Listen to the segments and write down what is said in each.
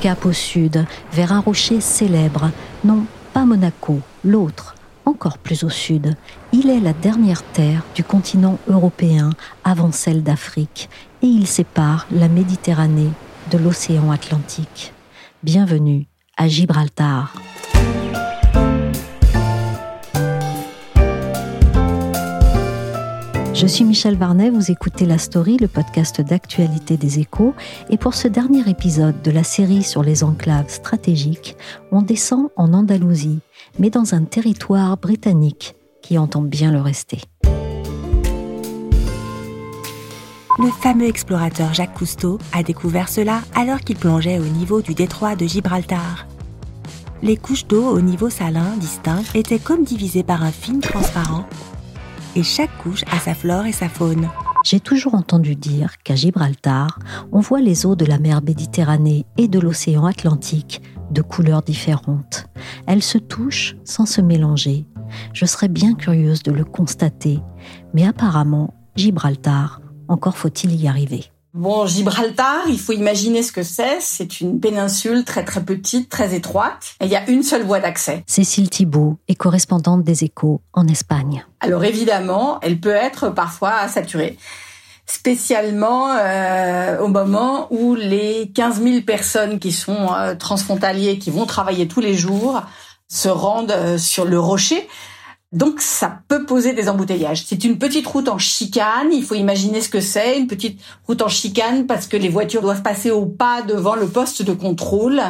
Cap au sud, vers un rocher célèbre. Non, pas Monaco, l'autre encore plus au sud. Il est la dernière terre du continent européen avant celle d'Afrique et il sépare la Méditerranée de l'océan Atlantique. Bienvenue à Gibraltar. Je suis Michel Varnet, vous écoutez La Story, le podcast d'actualité des échos, et pour ce dernier épisode de la série sur les enclaves stratégiques, on descend en Andalousie, mais dans un territoire britannique qui entend bien le rester. Le fameux explorateur Jacques Cousteau a découvert cela alors qu'il plongeait au niveau du détroit de Gibraltar. Les couches d'eau au niveau salin distinct étaient comme divisées par un film transparent et chaque couche a sa flore et sa faune. J'ai toujours entendu dire qu'à Gibraltar, on voit les eaux de la mer Méditerranée et de l'océan Atlantique de couleurs différentes. Elles se touchent sans se mélanger. Je serais bien curieuse de le constater, mais apparemment, Gibraltar, encore faut-il y arriver. Bon, Gibraltar, il faut imaginer ce que c'est. C'est une péninsule très très petite, très étroite. Et il y a une seule voie d'accès. Cécile Thibault est correspondante des échos en Espagne. Alors évidemment, elle peut être parfois saturée. Spécialement euh, au moment où les 15 000 personnes qui sont euh, transfrontaliers, qui vont travailler tous les jours, se rendent euh, sur le rocher donc ça peut poser des embouteillages. C'est une petite route en chicane, il faut imaginer ce que c'est, une petite route en chicane parce que les voitures doivent passer au pas devant le poste de contrôle.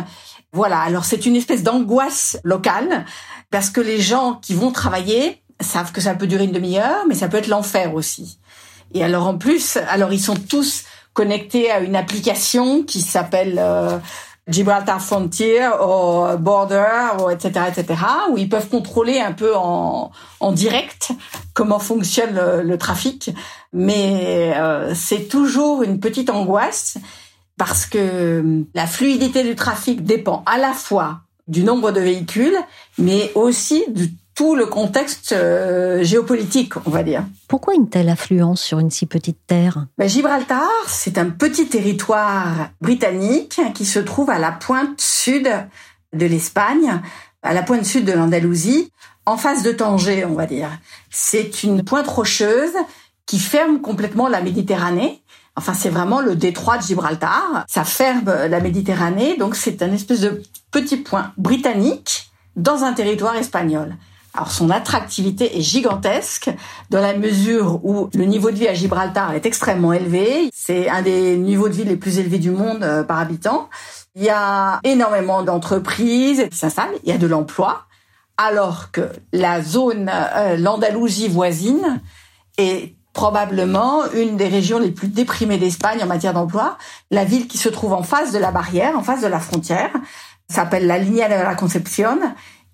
Voilà, alors c'est une espèce d'angoisse locale parce que les gens qui vont travailler savent que ça peut durer une demi-heure, mais ça peut être l'enfer aussi. Et alors en plus, alors ils sont tous connectés à une application qui s'appelle euh, Gibraltar Frontier au Border, etc., etc., où ils peuvent contrôler un peu en, en direct comment fonctionne le, trafic. Mais euh, c'est toujours une petite angoisse parce que la fluidité du trafic dépend à la fois du nombre de véhicules, mais aussi du tout le contexte euh, géopolitique, on va dire. Pourquoi une telle affluence sur une si petite terre? Ben, Gibraltar, c'est un petit territoire britannique qui se trouve à la pointe sud de l'Espagne, à la pointe sud de l'Andalousie, en face de Tanger, on va dire. C'est une pointe rocheuse qui ferme complètement la Méditerranée. Enfin, c'est vraiment le détroit de Gibraltar. Ça ferme la Méditerranée, donc c'est un espèce de petit point britannique dans un territoire espagnol. Alors son attractivité est gigantesque dans la mesure où le niveau de vie à Gibraltar est extrêmement élevé. C'est un des niveaux de vie les plus élevés du monde euh, par habitant. Il y a énormément d'entreprises qui s'installent, il y a de l'emploi, alors que la zone, euh, l'Andalousie voisine, est probablement une des régions les plus déprimées d'Espagne en matière d'emploi. La ville qui se trouve en face de la barrière, en face de la frontière, s'appelle la Linea de la Concepción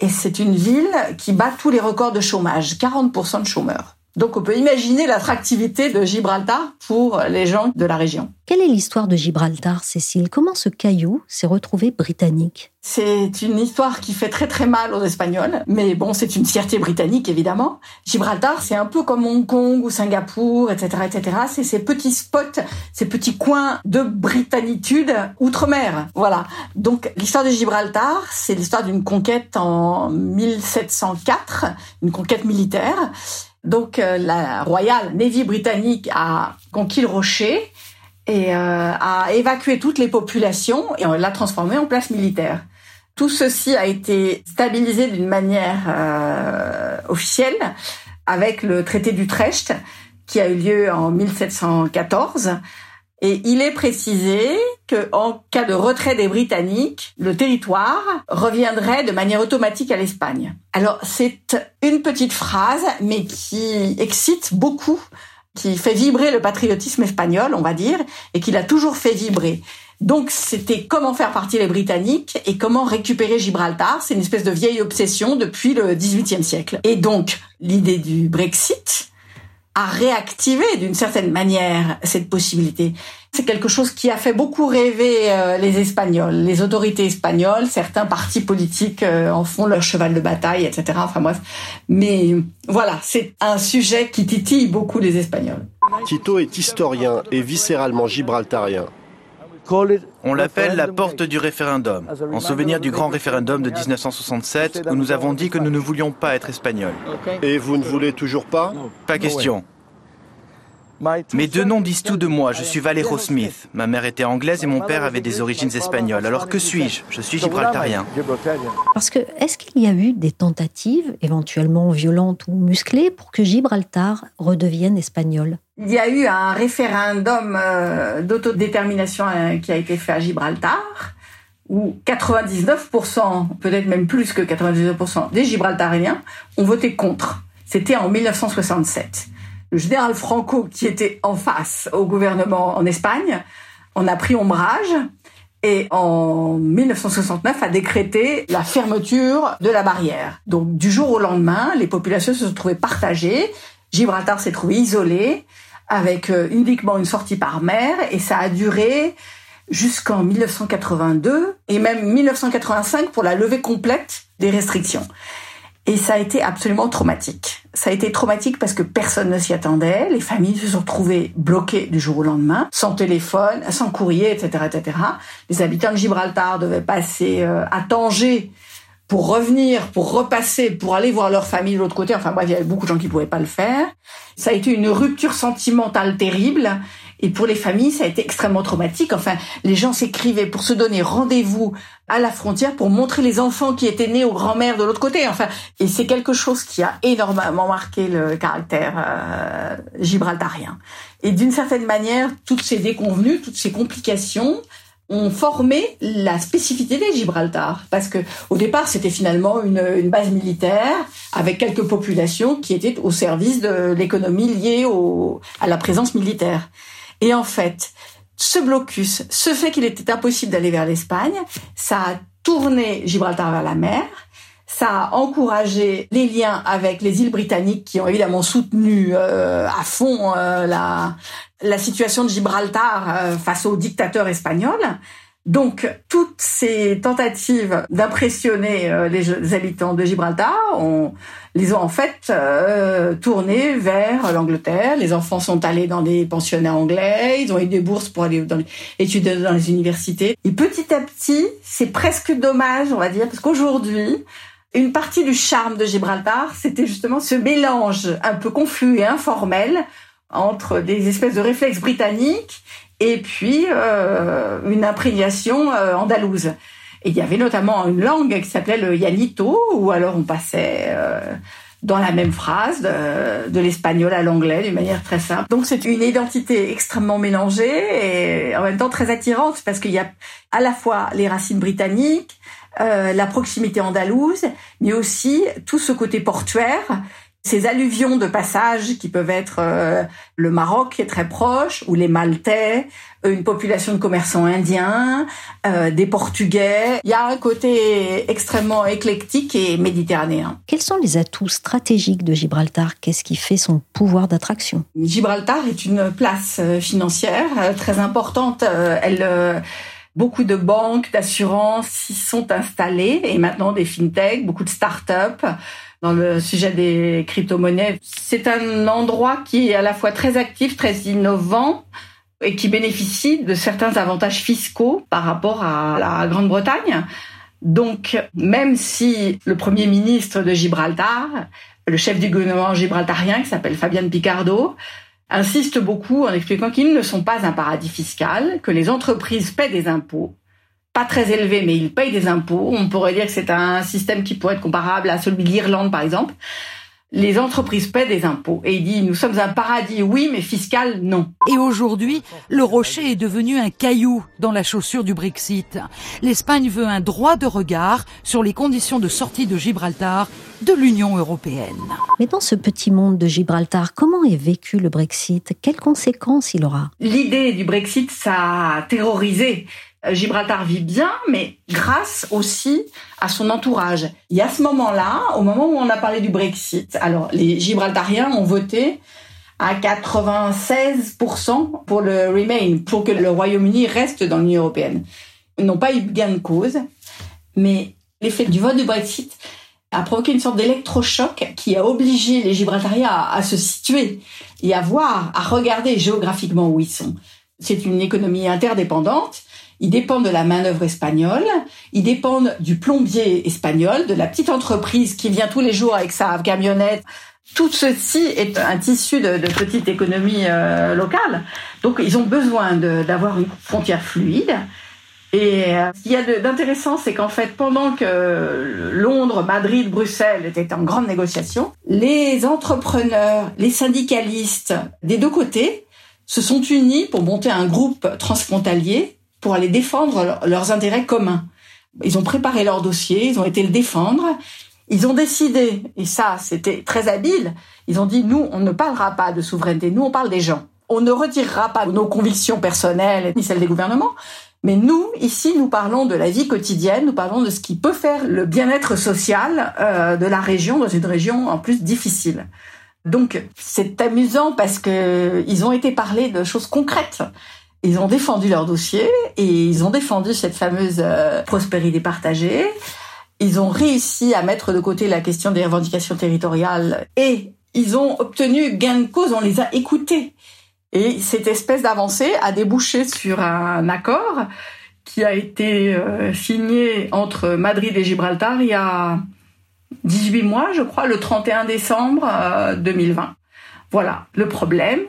et c'est une ville qui bat tous les records de chômage, 40% de chômeurs. Donc on peut imaginer l'attractivité de Gibraltar pour les gens de la région. Quelle est l'histoire de Gibraltar, Cécile? Comment ce caillou s'est retrouvé britannique? C'est une histoire qui fait très très mal aux Espagnols, mais bon, c'est une fierté britannique évidemment. Gibraltar, c'est un peu comme Hong Kong ou Singapour, etc., etc. C'est ces petits spots, ces petits coins de britannitude outre-mer. Voilà. Donc l'histoire de Gibraltar, c'est l'histoire d'une conquête en 1704, une conquête militaire donc euh, la Royal Navy britannique a conquis le rocher et euh, a évacué toutes les populations et l'a transformé en place militaire. Tout ceci a été stabilisé d'une manière euh, officielle avec le traité d'Utrecht qui a eu lieu en 1714 Et il est précisé que en cas de retrait des Britanniques, le territoire reviendrait de manière automatique à l'Espagne. Alors c'est une petite phrase, mais qui excite beaucoup, qui fait vibrer le patriotisme espagnol, on va dire, et qui l'a toujours fait vibrer. Donc c'était comment faire partie les Britanniques et comment récupérer Gibraltar. C'est une espèce de vieille obsession depuis le XVIIIe siècle. Et donc l'idée du Brexit a réactivé d'une certaine manière cette possibilité. C'est quelque chose qui a fait beaucoup rêver euh, les Espagnols, les autorités espagnoles, certains partis politiques euh, en font leur cheval de bataille, etc. Enfin mais voilà, c'est un sujet qui titille beaucoup les Espagnols. Tito est historien et viscéralement gibraltarien. On l'appelle la porte du référendum, en souvenir du grand référendum de 1967 où nous avons dit que nous ne voulions pas être espagnols. Et vous ne voulez toujours pas? Pas question. Mes deux noms disent tout de moi. Je suis Valero Smith. Ma mère était anglaise et mon père avait des origines espagnoles. Alors que suis-je? Je suis gibraltarien. Parce que est-ce qu'il y a eu des tentatives, éventuellement violentes ou musclées, pour que Gibraltar redevienne espagnol? Il y a eu un référendum euh, d'autodétermination euh, qui a été fait à Gibraltar où 99%, peut-être même plus que 99% des Gibraltariens ont voté contre. C'était en 1967 le général Franco, qui était en face au gouvernement en Espagne, en a pris ombrage et en 1969 a décrété la fermeture de la barrière. Donc du jour au lendemain, les populations se sont trouvées partagées. Gibraltar s'est trouvé isolé avec euh, uniquement une sortie par mer et ça a duré jusqu'en 1982 et même 1985 pour la levée complète des restrictions. Et ça a été absolument traumatique. Ça a été traumatique parce que personne ne s'y attendait. Les familles se sont retrouvées bloquées du jour au lendemain, sans téléphone, sans courrier, etc., etc. Les habitants de Gibraltar devaient passer euh, à Tanger pour revenir, pour repasser, pour aller voir leur famille de l'autre côté. Enfin bref, il y avait beaucoup de gens qui pouvaient pas le faire. Ça a été une rupture sentimentale terrible. Et pour les familles, ça a été extrêmement traumatique. Enfin, les gens s'écrivaient pour se donner rendez-vous à la frontière pour montrer les enfants qui étaient nés aux grands-mères de l'autre côté. Enfin, et c'est quelque chose qui a énormément marqué le caractère euh, gibraltarien. Et d'une certaine manière, toutes ces déconvenues, toutes ces complications ont formé la spécificité de Gibraltar. Parce que au départ, c'était finalement une, une, base militaire avec quelques populations qui étaient au service de l'économie liée au, à la présence militaire. Et en fait, ce blocus, ce fait qu'il était impossible d'aller vers l'Espagne, ça a tourné Gibraltar vers la mer, ça a encouragé les liens avec les îles britanniques qui ont évidemment soutenu euh, à fond euh, la, la situation de Gibraltar euh, face aux dictateurs espagnols. Donc, toutes ces tentatives d'impressionner euh, les habitants de Gibraltar, on les ont en fait euh, tournés vers l'Angleterre. Les enfants sont allés dans des pensionnats anglais, ils ont eu des bourses pour aller dans les, étudier dans les universités. Et petit à petit, c'est presque dommage, on va dire, parce qu'aujourd'hui, une partie du charme de Gibraltar, c'était justement ce mélange un peu confus et informel entre des espèces de réflexes britanniques et puis euh, une imprégnation euh, andalouse. Et il y avait notamment une langue qui s'appelait le yanito, où alors on passait euh, dans la même phrase de, de l'espagnol à l'anglais d'une manière très simple. Donc c'est une identité extrêmement mélangée et en même temps très attirante parce qu'il y a à la fois les racines britanniques, euh, la proximité andalouse, mais aussi tout ce côté portuaire ces alluvions de passage qui peuvent être euh, le Maroc qui est très proche, ou les Maltais, euh, une population de commerçants indiens, euh, des Portugais. Il y a un côté extrêmement éclectique et méditerranéen. Quels sont les atouts stratégiques de Gibraltar? Qu'est-ce qui fait son pouvoir d'attraction? Gibraltar est une place financière très importante. Elle Beaucoup de banques, d'assurances y sont installées et maintenant des fintechs, beaucoup de start-up dans le sujet des crypto-monnaies. C'est un endroit qui est à la fois très actif, très innovant et qui bénéficie de certains avantages fiscaux par rapport à la Grande-Bretagne. Donc, même si le premier ministre de Gibraltar, le chef du gouvernement gibraltarien, qui s'appelle Fabian Picardo, insiste beaucoup en expliquant qu'ils ne sont pas un paradis fiscal, que les entreprises paient des impôts, pas très élevé, mais ils payent des impôts. On pourrait dire que c'est un système qui pourrait être comparable à celui de l'Irlande, par exemple. les entreprises paient des impôts. Et il dit, nous sommes un paradis, oui, mais fiscal, non. Et aujourd'hui, le rocher est devenu un caillou dans la chaussure du Brexit. L'Espagne veut un droit de regard sur les conditions de sortie de Gibraltar de l'Union européenne. Mais dans ce petit monde de Gibraltar, comment est vécu le Brexit? Quelles conséquences il aura? L'idée du Brexit, ça a terrorisé Gibraltar vit bien, mais grâce aussi à son entourage. Et à ce moment-là, au moment où on a parlé du Brexit, alors les Gibraltariens ont voté à 96% pour le Remain, pour que le Royaume-Uni reste dans l'Union européenne. Ils n'ont pas eu gain de cause, mais l'effet du vote du Brexit a provoqué une sorte d'électrochoc qui a obligé les Gibraltariens à, à se situer et à voir, à regarder géographiquement où ils sont. C'est une économie interdépendante ils dépendent de la main-d'œuvre espagnole, ils dépendent du plombier espagnol, de la petite entreprise qui vient tous les jours avec sa camionnette. Tout ceci est un tissu de, de petite économie euh, locale. Donc, ils ont besoin d'avoir une frontière fluide. Et euh, ce qu'il y a d'intéressant, c'est qu'en fait, pendant que Londres, Madrid, Bruxelles étaient en grande négociation, les entrepreneurs, les syndicalistes des deux côtés se sont unis pour monter un groupe transfrontalier pour aller défendre leurs intérêts communs. Ils ont préparé leur dossier, ils ont été le défendre. Ils ont décidé, et ça c'était très habile, ils ont dit nous on ne parlera pas de souveraineté, nous on parle des gens. On ne retirera pas nos convictions personnelles ni celles des gouvernements, mais nous, ici, nous parlons de la vie quotidienne, nous parlons de ce qui peut faire le bien-être social euh, de la région, dans une région en plus difficile. Donc c'est amusant parce que ils ont été parlés de choses concrètes. Ils ont défendu leur dossier et ils ont défendu cette fameuse euh, prospérité partagée. Ils ont réussi à mettre de côté la question des revendications territoriales et ils ont obtenu gain de cause, on les a écoutés. Et cette espèce d'avancée a débouché sur un accord qui a été euh, signé entre Madrid et Gibraltar il y a 18 mois, je crois, le 31 décembre 2020. Euh, voilà. Le problème,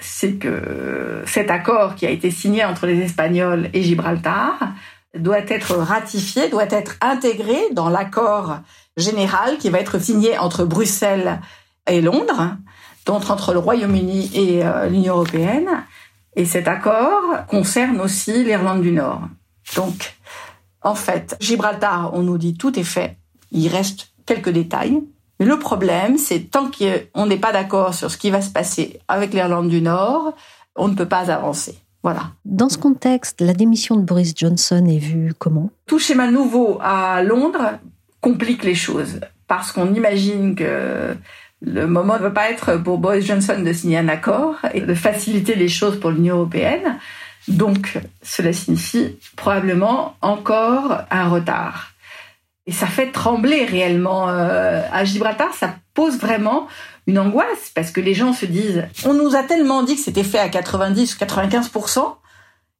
c'est que cet accord qui a été signé entre les Espagnols et Gibraltar doit être ratifié, doit être intégré dans l'accord général qui va être signé entre Bruxelles et Londres, donc entre le Royaume-Uni et euh, l'Union européenne. Et cet accord concerne aussi l'Irlande du Nord. Donc, en fait, Gibraltar, on nous dit tout est fait. Il reste quelques détails. Mais le problème, c'est tant qu'on n'est pas d'accord sur ce qui va se passer avec l'Irlande du Nord, on ne peut pas avancer. Voilà. Dans ce contexte, la démission de Boris Johnson est vue comment? Tout schéma nouveau à Londres complique les choses parce qu'on imagine que le moment ne va pas être pour Boris Johnson de signer un accord et de faciliter les choses pour l'Union européenne. Donc, cela signifie probablement encore un retard. Et ça fait trembler réellement. Euh, à Gibraltar, ça pose vraiment une angoisse parce que les gens se disent on nous a tellement dit que c'était fait à 90 ou 95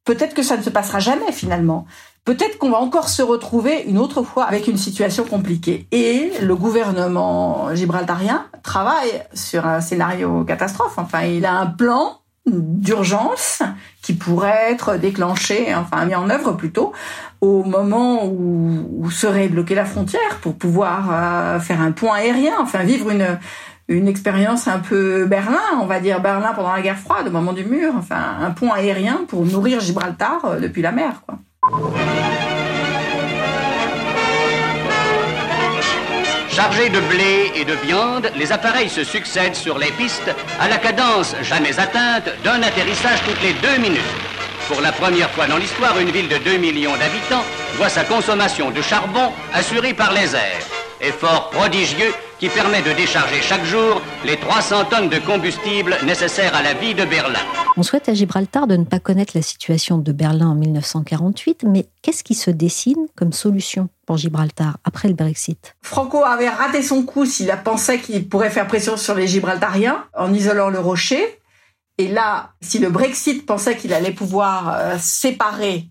peut-être que ça ne se passera jamais finalement. Peut-être qu'on va encore se retrouver une autre fois avec une situation compliquée. Et le gouvernement gibraltarien travaille sur un scénario catastrophe. Enfin, il a un plan d'urgence qui pourrait être déclenché, enfin mis en œuvre plutôt, au moment où, serait bloquée la frontière pour pouvoir euh, faire un point aérien, enfin vivre une une expérience un peu Berlin, on va dire Berlin pendant la guerre froide, au moment du mur, enfin un point aérien pour nourrir Gibraltar euh, depuis la mer, quoi. Chargés de blé et de viande, les appareils se succèdent sur les pistes à la cadence jamais atteinte d'un atterrissage toutes les deux minutes. Pour la première fois dans l'histoire, une ville de 2 millions d'habitants voit sa consommation de charbon assurée par les airs. Effort prodigieux qui permet de décharger chaque jour les 300 tonnes de combustible nécessaires à la vie de Berlin. On souhaite à Gibraltar de ne pas connaître la situation de Berlin en 1948, mais qu'est-ce qui se dessine comme solution pour Gibraltar après le Brexit? Franco avait raté son coup s'il pensé qu'il pourrait faire pression sur les Gibraltariens en isolant le rocher. Et là, si le Brexit pensait qu'il allait pouvoir euh, séparer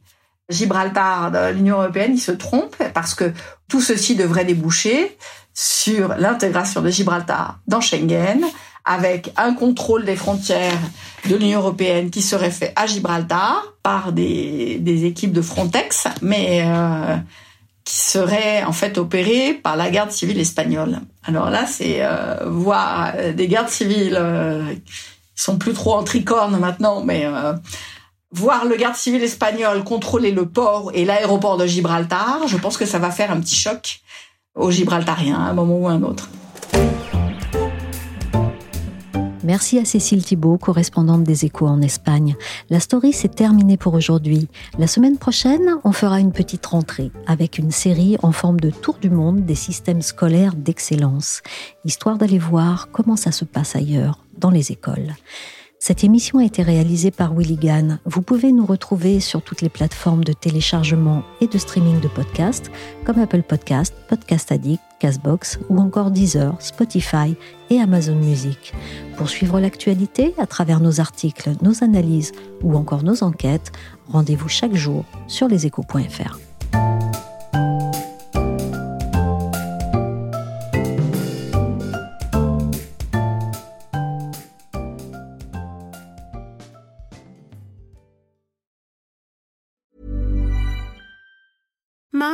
Gibraltar de l'Union européenne, il se trompe parce que tout ceci devrait déboucher sur l'intégration de Gibraltar dans Schengen, avec un contrôle des frontières de l'Union européenne qui serait fait à Gibraltar par des, équipes de Frontex, mais euh, qui seraient en fait opérés par la garde civile espagnole. Alors là, c'est euh, voir des gardes civiles euh, qui sont plus trop en tricorne maintenant, mais euh, voir le garde civil espagnol contrôler le port et l'aéroport de Gibraltar, je pense que ça va faire un petit choc aux Gibraltariens à un moment ou à un autre. Merci à Cécile Thibault, correspondante des Échos en Espagne. La story s'est terminée pour aujourd'hui. La semaine prochaine, on fera une petite rentrée avec une série en forme de tour du monde des systèmes scolaires d'excellence, histoire d'aller voir comment ça se passe ailleurs, dans les écoles. Cette émission a été réalisée par Willy. Vous pouvez nous retrouver sur toutes les plateformes de téléchargement et de streaming de podcasts comme Apple Podcast, Podcast Addict, Castbox ou encore Deezer, Spotify et Amazon Music. Pour suivre l'actualité à travers nos articles, nos analyses ou encore nos enquêtes, rendez-vous chaque jour sur leséchos.fr.